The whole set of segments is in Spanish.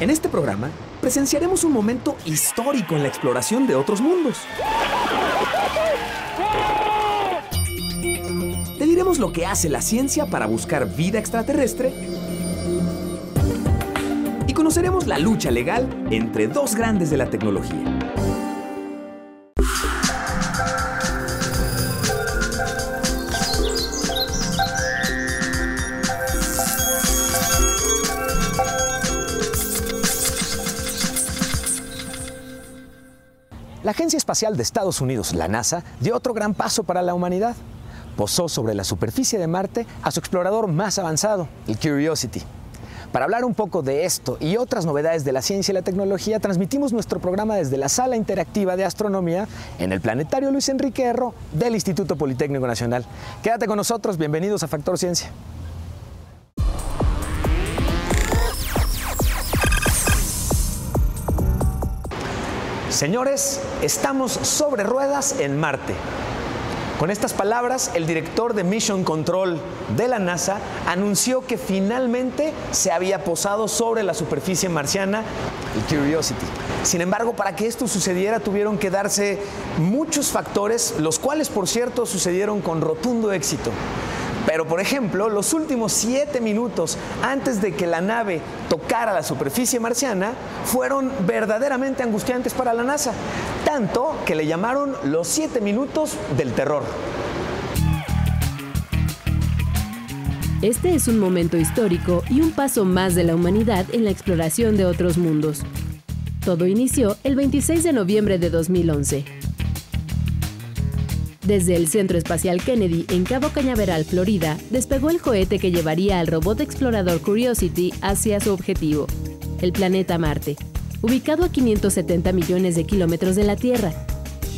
En este programa presenciaremos un momento histórico en la exploración de otros mundos. Te diremos lo que hace la ciencia para buscar vida extraterrestre y conoceremos la lucha legal entre dos grandes de la tecnología. Agencia Espacial de Estados Unidos, la NASA, dio otro gran paso para la humanidad. Posó sobre la superficie de Marte a su explorador más avanzado, el Curiosity. Para hablar un poco de esto y otras novedades de la ciencia y la tecnología, transmitimos nuestro programa desde la Sala Interactiva de Astronomía en el Planetario Luis Enrique Erro del Instituto Politécnico Nacional. Quédate con nosotros, bienvenidos a Factor Ciencia. Señores, estamos sobre ruedas en Marte. Con estas palabras, el director de Mission Control de la NASA anunció que finalmente se había posado sobre la superficie marciana el Curiosity. Sin embargo, para que esto sucediera tuvieron que darse muchos factores, los cuales, por cierto, sucedieron con rotundo éxito. Pero, por ejemplo, los últimos siete minutos antes de que la nave tocara la superficie marciana fueron verdaderamente angustiantes para la NASA, tanto que le llamaron los siete minutos del terror. Este es un momento histórico y un paso más de la humanidad en la exploración de otros mundos. Todo inició el 26 de noviembre de 2011 desde el Centro Espacial Kennedy en Cabo Cañaveral, Florida, despegó el cohete que llevaría al robot explorador Curiosity hacia su objetivo, el planeta Marte, ubicado a 570 millones de kilómetros de la Tierra.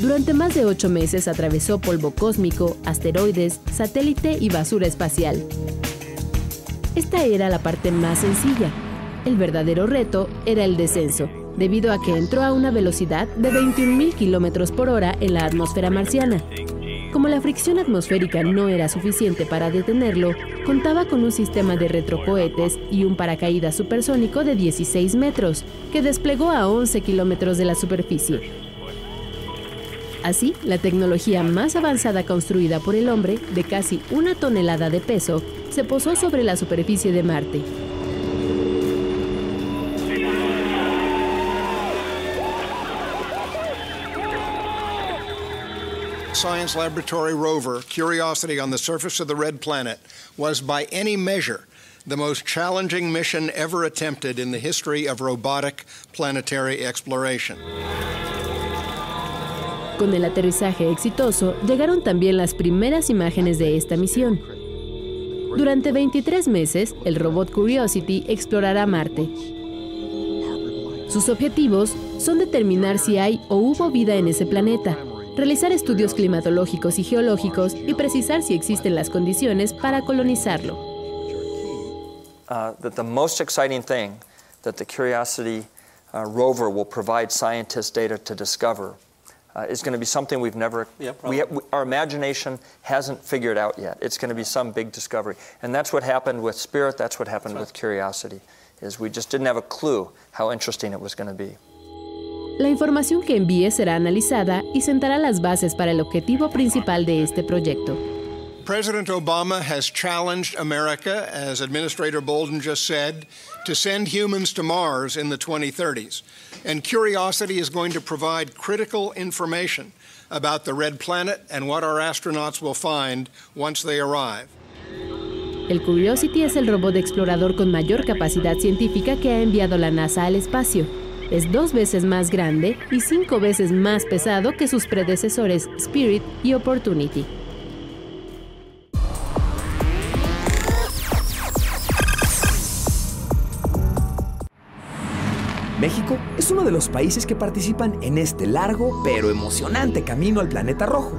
Durante más de ocho meses atravesó polvo cósmico, asteroides, satélite y basura espacial. Esta era la parte más sencilla. El verdadero reto era el descenso, debido a que entró a una velocidad de 21.000 kilómetros por hora en la atmósfera marciana. Como la fricción atmosférica no era suficiente para detenerlo, contaba con un sistema de retrocohetes y un paracaídas supersónico de 16 metros, que desplegó a 11 kilómetros de la superficie. Así, la tecnología más avanzada construida por el hombre, de casi una tonelada de peso, se posó sobre la superficie de Marte. Science Laboratory rover Curiosity on the surface of the red planet was, by any measure, the most challenging mission ever attempted in the history of robotic planetary exploration. Con el aterrizaje exitoso, llegaron también las primeras imágenes de esta misión. Durante 23 meses, el robot Curiosity explorará Marte. Sus objetivos son determinar si hay o hubo vida en ese planeta, realizar estudios climatológicos y geológicos y precisar si existen las condiciones para colonizarlo. Uh, that the most exciting thing that the Curiosity uh, rover will provide scientists data to discover uh, is going to be something we've never, Yeah, we, we, our imagination hasn't figured out yet. It's going to be some big discovery. And that's what happened with Spirit, that's what happened with Curiosity, is we just didn't have a clue how interesting it was going to be. La información que envíe será analizada y sentará las bases para el objetivo principal de este proyecto. President Obama has challenged America, as Administrator Bolden just said, to send humans to Mars in the 2030s. And Curiosity is going to provide critical information about the red planet and what our astronauts will find once they arrive. El Curiosity es el robot explorador con mayor capacidad científica que ha enviado la NASA al espacio. Es dos veces más grande y cinco veces más pesado que sus predecesores Spirit y Opportunity. México es uno de los países que participan en este largo pero emocionante camino al planeta rojo.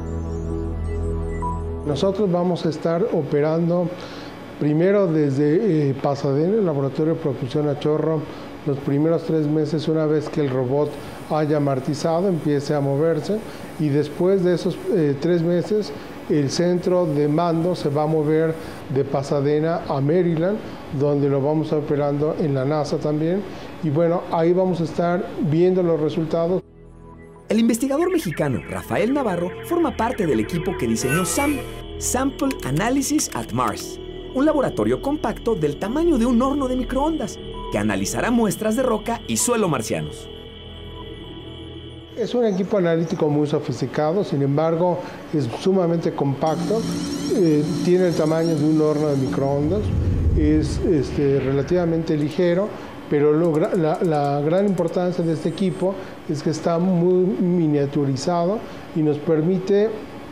Nosotros vamos a estar operando primero desde eh, Pasadena, el laboratorio de propulsión a chorro, los primeros tres meses una vez que el robot haya amortizado, empiece a moverse y después de esos eh, tres meses el centro de mando se va a mover de Pasadena a Maryland, donde lo vamos a operando en la NASA también. Y bueno, ahí vamos a estar viendo los resultados. El investigador mexicano Rafael Navarro forma parte del equipo que diseñó SAM, Sample Analysis at Mars, un laboratorio compacto del tamaño de un horno de microondas que analizará muestras de roca y suelo marcianos. Es un equipo analítico muy sofisticado, sin embargo es sumamente compacto, eh, tiene el tamaño de un horno de microondas, es este, relativamente ligero, pero la, la, gran importancia de este equipo es que está muy miniaturizado y nos permite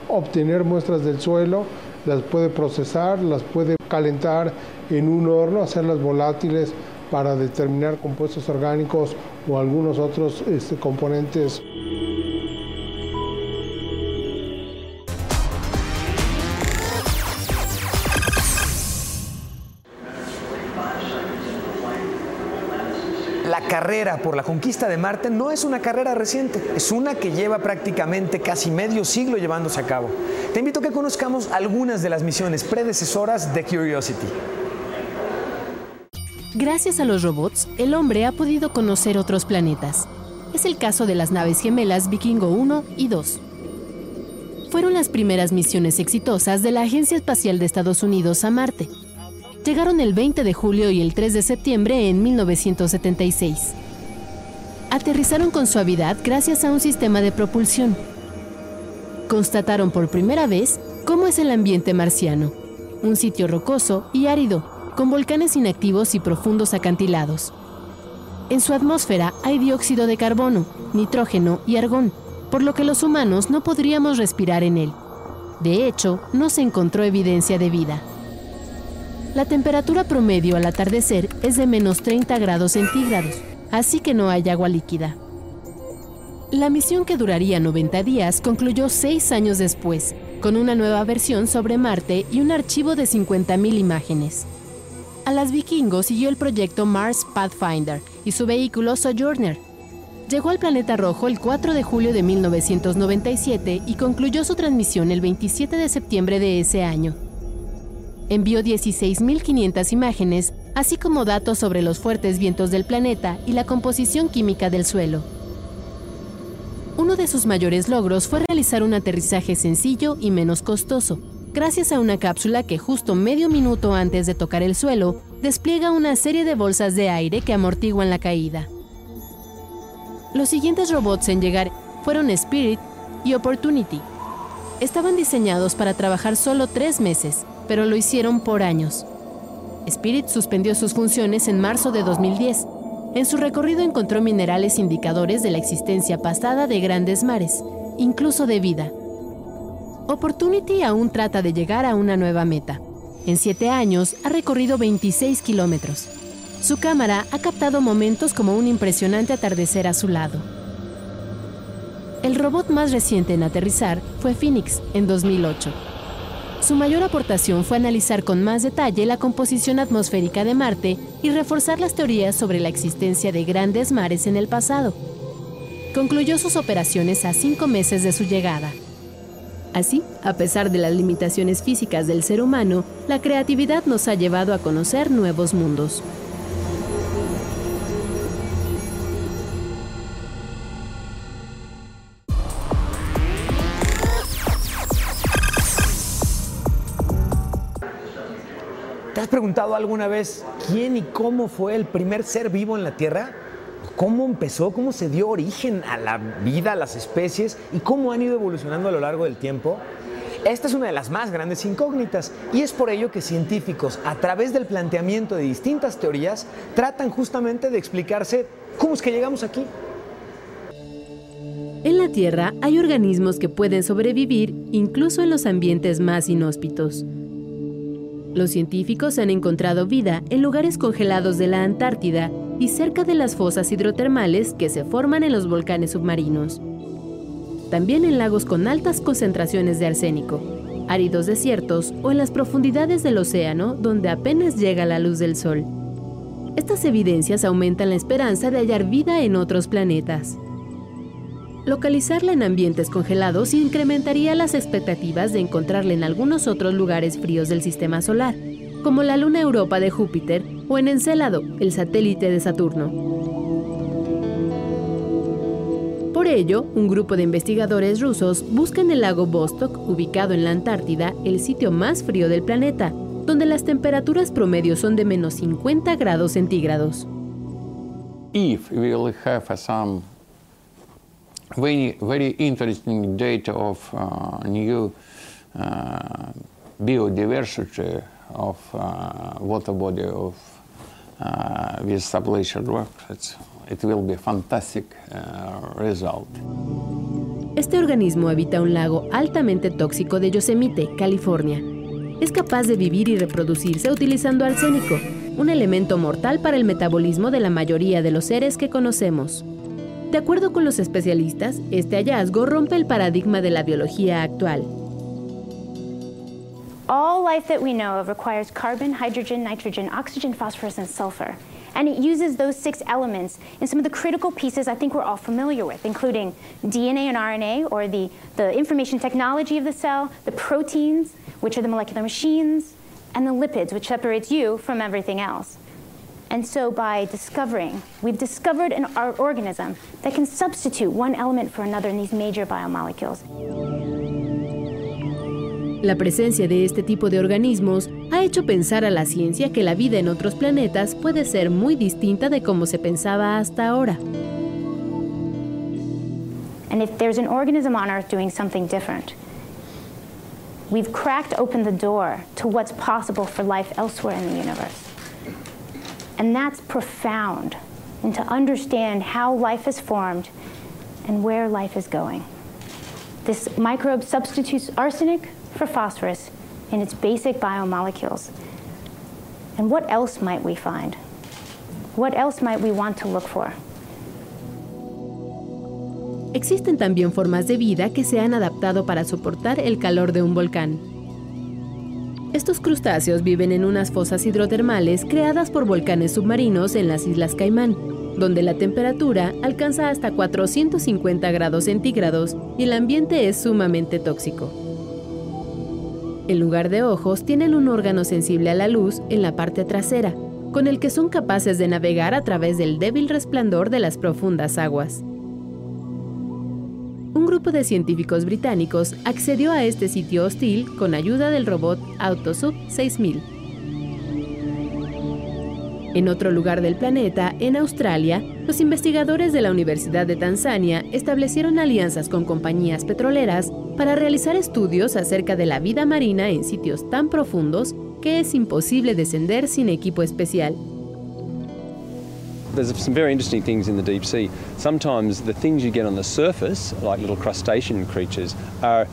obtener muestras del suelo, las puede procesar, las puede calentar en un horno, hacerlas volátiles para determinar compuestos orgánicos o algunos otros este, componentes. La carrera por la conquista de Marte no es una carrera reciente, es una que lleva prácticamente casi medio siglo llevándose a cabo. Te invito a que conozcamos algunas de las misiones predecesoras de Curiosity. Gracias a los robots, el hombre ha podido conocer otros planetas. Es el caso de las naves gemelas Vikingo 1 y 2. Fueron las primeras misiones exitosas de la Agencia Espacial de Estados Unidos a Marte. Llegaron el 20 de julio y el 3 de septiembre en 1976. Aterrizaron con suavidad gracias a un sistema de propulsión. Constataron por primera vez cómo es el ambiente marciano, un sitio rocoso y árido con volcanes inactivos y profundos acantilados. En su atmósfera hay dióxido de carbono, nitrógeno y argón, por lo que los humanos no podríamos respirar en él. De hecho, no se encontró evidencia de vida. La temperatura promedio al atardecer es de menos 30 grados centígrados, así que no hay agua líquida. La misión que duraría 90 días concluyó seis años después, con una nueva versión sobre Marte y un archivo de 50.000 imágenes. A las vikingos siguió el proyecto Mars Pathfinder y su vehículo Sojourner. Llegó al planeta rojo el 4 de julio de 1997 y concluyó su transmisión el 27 de septiembre de ese año. Envió 16.500 imágenes, así como datos sobre los fuertes vientos del planeta y la composición química del suelo. Uno de sus mayores logros fue realizar un aterrizaje sencillo y menos costoso, gracias a una cápsula que justo medio minuto antes de tocar el suelo despliega una serie de bolsas de aire que amortiguan la caída. Los siguientes robots en llegar fueron Spirit y Opportunity. Estaban diseñados para trabajar solo tres meses, pero lo hicieron por años. Spirit suspendió sus funciones en marzo de 2010. En su recorrido encontró minerales indicadores de la existencia pasada de grandes mares, incluso de vida. Opportunity aún trata de llegar a una nueva meta. En siete años ha recorrido 26 kilómetros. Su cámara ha captado momentos como un impresionante atardecer a su lado. El robot más reciente en aterrizar fue Phoenix en 2008. Su mayor aportación fue analizar con más detalle la composición atmosférica de Marte y reforzar las teorías sobre la existencia de grandes mares en el pasado. Concluyó sus operaciones a cinco meses de su llegada. Así, a pesar de las limitaciones físicas del ser humano, la creatividad nos ha llevado a conocer nuevos mundos. ¿Te has preguntado alguna vez quién y cómo fue el primer ser vivo en la Tierra? Cómo empezó, cómo se dio origen a la vida, a las especies y cómo han ido evolucionando a lo largo del tiempo. Esta es una de las más grandes incógnitas y es por ello que científicos, a través del planteamiento de distintas teorías, tratan justamente de explicarse cómo es que llegamos aquí. En la Tierra hay organismos que pueden sobrevivir incluso en los ambientes más inhóspitos. Los científicos han encontrado vida en lugares congelados de la Antártida y cerca de las fosas hidrotermales que se forman en los volcanes submarinos. También en lagos con altas concentraciones de arsénico, áridos desiertos o en las profundidades del océano donde apenas llega la luz del sol. Estas evidencias aumentan la esperanza de hallar vida en otros planetas. Localizarla en ambientes congelados incrementaría las expectativas de encontrarla en algunos otros lugares fríos del sistema solar, como la luna Europa de Júpiter o en Encélado, el satélite de Saturno. Por ello, un grupo de investigadores rusos busca en el lago Vostok, ubicado en la Antártida, el sitio más frío del planeta, donde las temperaturas promedio son de menos 50 grados centígrados. If we have some very, very interesting data of uh, new uh, biodiversity of uh, water body of uh, with rock, it will be fantastic uh, result. Este organismo habita un lago altamente tóxico de Yosemite, California es capaz de vivir y reproducirse utilizando arsénico, un elemento mortal para el metabolismo de la mayoría de los seres que conocemos. De acuerdo con los especialistas, este hallazgo rompe el paradigma de la biología actual. All life that we know of requires carbon, hydrogen, nitrogen, oxygen, phosphorus, and sulfur. And it uses those six elements in some of the critical pieces I think we're all familiar with, including DNA and RNA, or the, the information technology of the cell, the proteins, which are the molecular machines, and the lipids, which separates you from everything else. And so by discovering, we've discovered an organism that can substitute one element for another in these major biomolecules. La presencia de este tipo de organismos ha hecho pensar a la ciencia que la vida en otros planetas puede ser muy distinta de como se pensaba hasta ahora. And if there's an organism on Earth doing something different, we've cracked open the door to what's possible for life elsewhere in the universe. And that's profound, and to understand how life is formed and where life is going. This microbe substitutes arsenic for phosphorus in its basic biomolecules. And what else might we find? What else might we want to look for? Existen también formas de vida que se han adaptado para soportar el calor de un volcán. Estos crustáceos viven en unas fosas hidrotermales creadas por volcanes submarinos en las Islas Caimán, donde la temperatura alcanza hasta 450 grados centígrados y el ambiente es sumamente tóxico. En lugar de ojos, tienen un órgano sensible a la luz en la parte trasera, con el que son capaces de navegar a través del débil resplandor de las profundas aguas. Un grupo de científicos británicos accedió a este sitio hostil con ayuda del robot Autosub 6000. En otro lugar del planeta, en Australia, los investigadores de la Universidad de Tanzania establecieron alianzas con compañías petroleras para realizar estudios acerca de la vida marina en sitios tan profundos que es imposible descender sin equipo especial. There's some very interesting things in the deep sea. Sometimes the things you get on the surface, like little crustacean creatures, are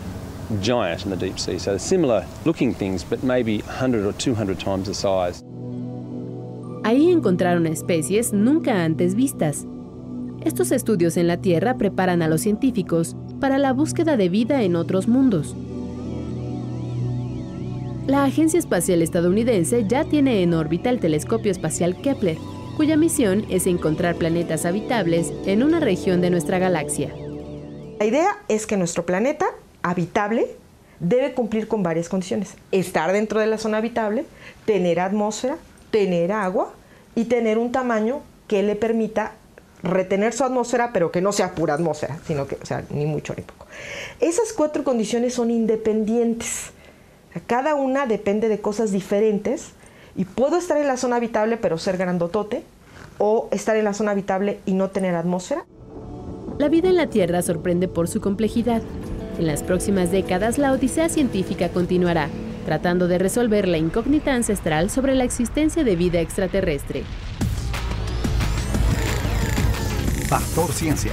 giant in the deep sea. So similar looking things, but maybe 100 or 200 times the size. Ahí encontraron especies nunca antes vistas. Estos estudios en la Tierra preparan a los científicos para la búsqueda de vida en otros mundos. La Agencia Espacial Estadounidense ya tiene en órbita el telescopio espacial Kepler, cuya misión es encontrar planetas habitables en una región de nuestra galaxia. La idea es que nuestro planeta habitable debe cumplir con varias condiciones. Estar dentro de la zona habitable, tener atmósfera, tener agua y tener un tamaño que le permita retener su atmósfera, pero que no sea pura atmósfera, sino que, o sea, ni mucho ni poco. Esas cuatro condiciones son independientes. Cada una depende de cosas diferentes y puedo estar en la zona habitable pero ser grandotote o estar en la zona habitable y no tener atmósfera. La vida en la Tierra sorprende por su complejidad. En las próximas décadas la odisea científica continuará, tratando de resolver la incógnita ancestral sobre la existencia de vida extraterrestre. Factor Ciencia.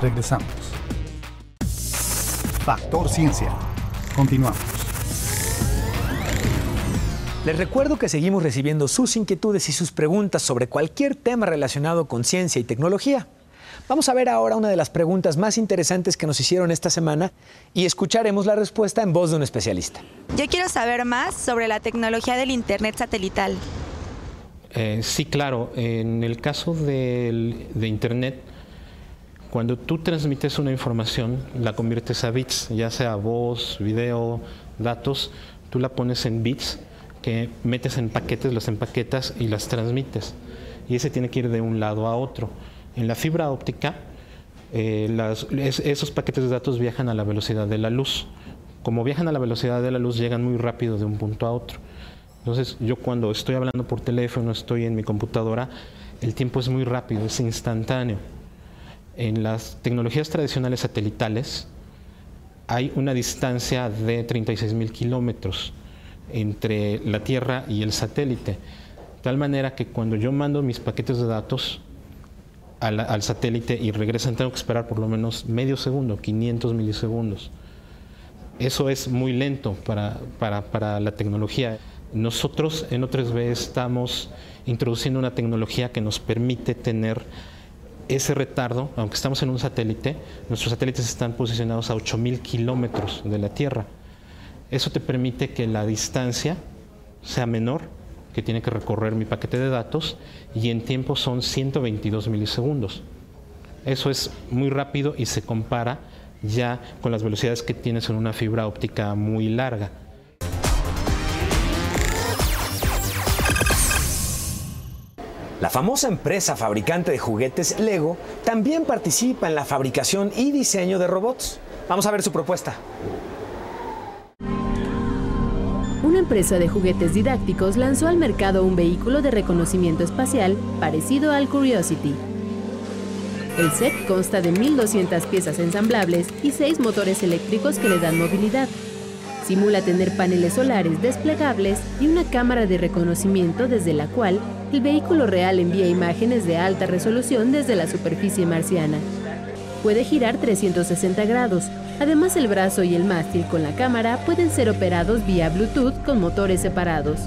Regresamos. Factor Ciencia. Continuamos. Les recuerdo que seguimos recibiendo sus inquietudes y sus preguntas sobre cualquier tema relacionado con ciencia y tecnología. Vamos a ver ahora una de las preguntas más interesantes que nos hicieron esta semana y escucharemos la respuesta en voz de un especialista. Yo quiero saber más sobre la tecnología del Internet satelital. Eh, sí, claro. En el caso del- de Internet, Cuando tú transmites una información, la conviertes a bits, ya sea voz, video, datos, tú la pones en bits que metes en paquetes, las empaquetas y las transmites. Y ese tiene que ir de un lado a otro. En la fibra óptica, eh, esos paquetes de datos viajan a la velocidad de la luz. Como viajan a la velocidad de la luz, llegan muy rápido de un punto a otro. Entonces, yo cuando estoy hablando por teléfono, estoy en mi computadora, el tiempo es muy rápido, es instantáneo. En las tecnologías tradicionales satelitales hay una distancia de 36 mil kilómetros entre la Tierra y el satélite. De tal manera que cuando yo mando mis paquetes de datos al, satélite y regresan, tengo que esperar por lo menos medio segundo, 500 milisegundos. Eso es muy lento para, para la tecnología. Nosotros en O3B estamos introduciendo una tecnología que nos permite tener ese retardo, aunque estamos en un satélite, nuestros satélites están posicionados a 8.000 kilómetros de la Tierra. Eso te permite que la distancia sea menor que tiene que recorrer mi paquete de datos y en tiempo son 122 milisegundos. Eso es muy rápido y se compara ya con las velocidades que tienes en una fibra óptica muy larga. La famosa empresa fabricante de juguetes Lego también participa en la fabricación y diseño de robots. Vamos a ver su propuesta. Una empresa de juguetes didácticos lanzó al mercado un vehículo de reconocimiento espacial parecido al Curiosity. El set consta de 1.200 piezas ensamblables y 6 motores eléctricos que le dan movilidad. Simula tener paneles solares desplegables y una cámara de reconocimiento desde la cual el vehículo real envía imágenes de alta resolución desde la superficie marciana. Puede girar 360 grados. Además, el brazo y el mástil con la cámara pueden ser operados vía Bluetooth con motores separados.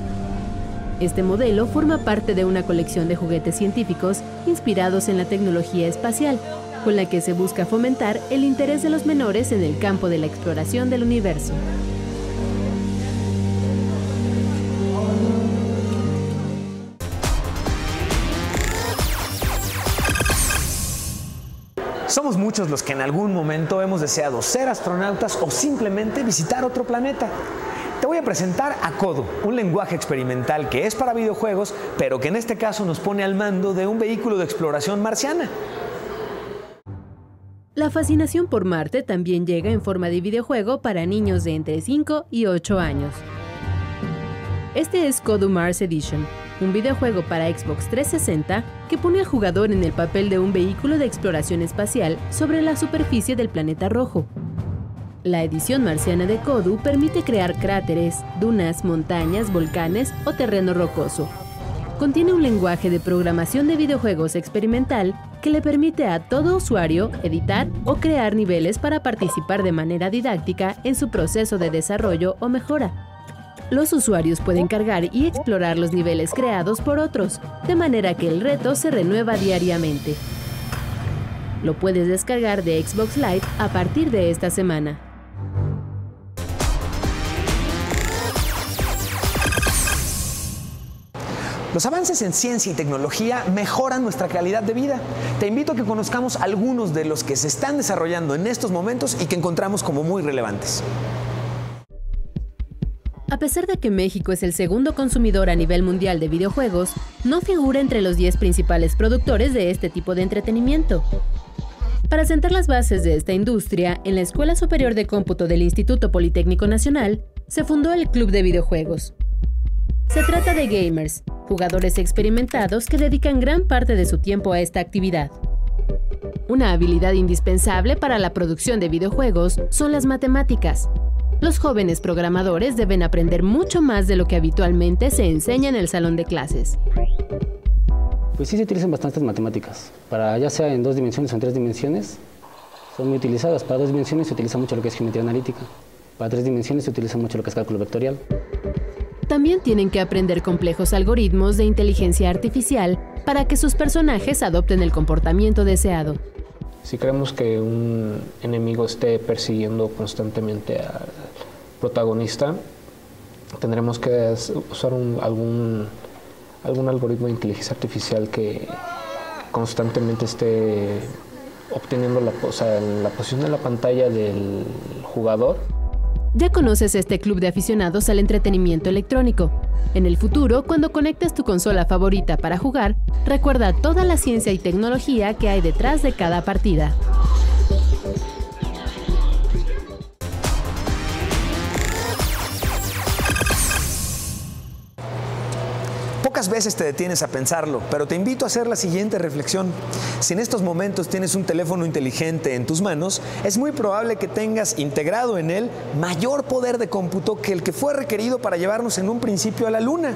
Este modelo forma parte de una colección de juguetes científicos inspirados en la tecnología espacial, con la que se busca fomentar el interés de los menores en el campo de la exploración del universo. Somos muchos los que en algún momento hemos deseado ser astronautas o simplemente visitar otro planeta. Te voy a presentar a Kodo, un lenguaje experimental que es para videojuegos, pero que en este caso nos pone al mando de un vehículo de exploración marciana. La fascinación por Marte también llega en forma de videojuego para niños de entre 5 y 8 años. Este es Kodo Mars Edition, un videojuego para Xbox 360 que pone al jugador en el papel de un vehículo de exploración espacial sobre la superficie del planeta rojo. La edición marciana de Kodu permite crear cráteres, dunas, montañas, volcanes o terreno rocoso. Contiene un lenguaje de programación de videojuegos experimental que le permite a todo usuario editar o crear niveles para participar de manera didáctica en su proceso de desarrollo o mejora. Los usuarios pueden cargar y explorar los niveles creados por otros, de manera que el reto se renueva diariamente. Lo puedes descargar de Xbox Live a partir de esta semana. Los avances en ciencia y tecnología mejoran nuestra calidad de vida. Te invito a que conozcamos algunos de los que se están desarrollando en estos momentos y que encontramos como muy relevantes. A pesar de que México es el segundo consumidor a nivel mundial de videojuegos, no figura entre los 10 principales productores de este tipo de entretenimiento. Para sentar las bases de esta industria, en la Escuela Superior de Cómputo del Instituto Politécnico Nacional, se fundó el Club de Videojuegos. Se trata de gamers, jugadores experimentados que dedican gran parte de su tiempo a esta actividad. Una habilidad indispensable para la producción de videojuegos son las matemáticas, los jóvenes programadores deben aprender mucho más de lo que habitualmente se enseña en el salón de clases. Pues sí se utilizan bastantes matemáticas, para ya sea en dos dimensiones o en tres dimensiones, son muy utilizadas. Para dos dimensiones se utiliza mucho lo que es geometría analítica, para tres dimensiones se utiliza mucho lo que es cálculo vectorial. También tienen que aprender complejos algoritmos de inteligencia artificial para que sus personajes adopten el comportamiento deseado. Si queremos que un enemigo esté persiguiendo constantemente al protagonista, tendremos que usar algún, algún algoritmo de inteligencia artificial que constantemente esté obteniendo la, la posición de la pantalla del jugador. Ya conoces este club de aficionados al entretenimiento electrónico. En el futuro, cuando conectes tu consola favorita para jugar, recuerda toda la ciencia y tecnología que hay detrás de cada partida. Veces te detienes a pensarlo, pero te invito a hacer la siguiente reflexión. Si en estos momentos tienes un teléfono inteligente en tus manos, es muy probable que tengas integrado en él mayor poder de cómputo que el que fue requerido para llevarnos en un principio a la Luna.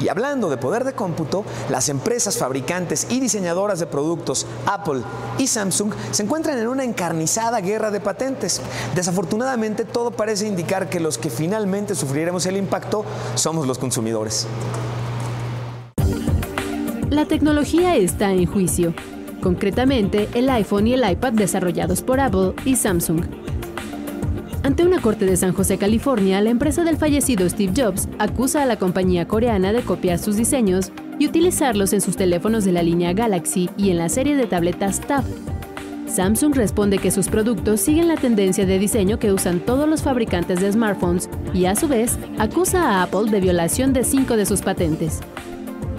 Y hablando de poder de cómputo, las empresas fabricantes y diseñadoras de productos Apple y Samsung se encuentran en una encarnizada guerra de patentes. Desafortunadamente, todo parece indicar que los que finalmente sufriremos el impacto somos los consumidores. La tecnología está en juicio, concretamente el iPhone y el iPad desarrollados por Apple y Samsung. Ante una corte de San José, California, la empresa del fallecido Steve Jobs acusa a la compañía coreana de copiar sus diseños y utilizarlos en sus teléfonos de la línea Galaxy y en la serie de tabletas Tab. Samsung responde que sus productos siguen la tendencia de diseño que usan todos los fabricantes de smartphones y a su vez acusa a Apple de violación de cinco de sus patentes.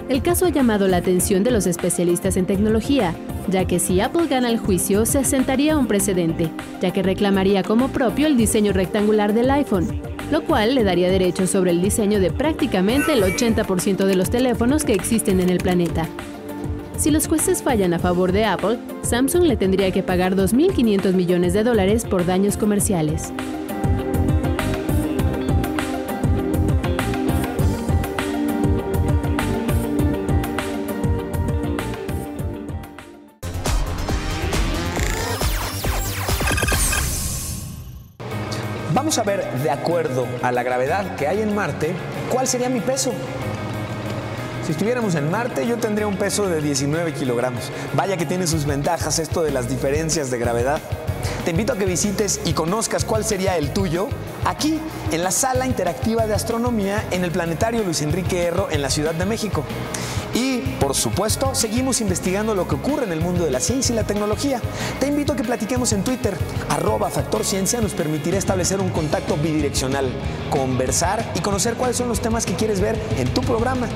El caso ha llamado la atención de los especialistas en tecnología, ya que si Apple gana el juicio se sentaría un precedente, ya que reclamaría como propio el diseño rectangular del iPhone, lo cual le daría derechos sobre el diseño de prácticamente el 80% de los teléfonos que existen en el planeta. Si los jueces fallan a favor de Apple, Samsung le tendría que pagar 2.500 millones de dólares por daños comerciales. A ver, de acuerdo a la gravedad que hay en Marte, cuál sería mi peso. Si estuviéramos en Marte, yo tendría un peso de 19 kilogramos. Vaya que tiene sus ventajas esto de las diferencias de gravedad. Te invito a que visites y conozcas cuál sería el tuyo aquí, en la sala interactiva de astronomía en el Planetario Luis Enrique Erro en la Ciudad de México. Y, por supuesto, seguimos investigando lo que ocurre en el mundo de la ciencia y la tecnología. Te invito a que platiquemos en Twitter. Arroba nos permitirá establecer un contacto bidireccional, conversar y conocer cuáles son los temas que quieres ver en tu programa.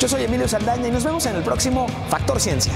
Yo soy Emilio Saldaña y nos vemos en el próximo Factor Ciencia.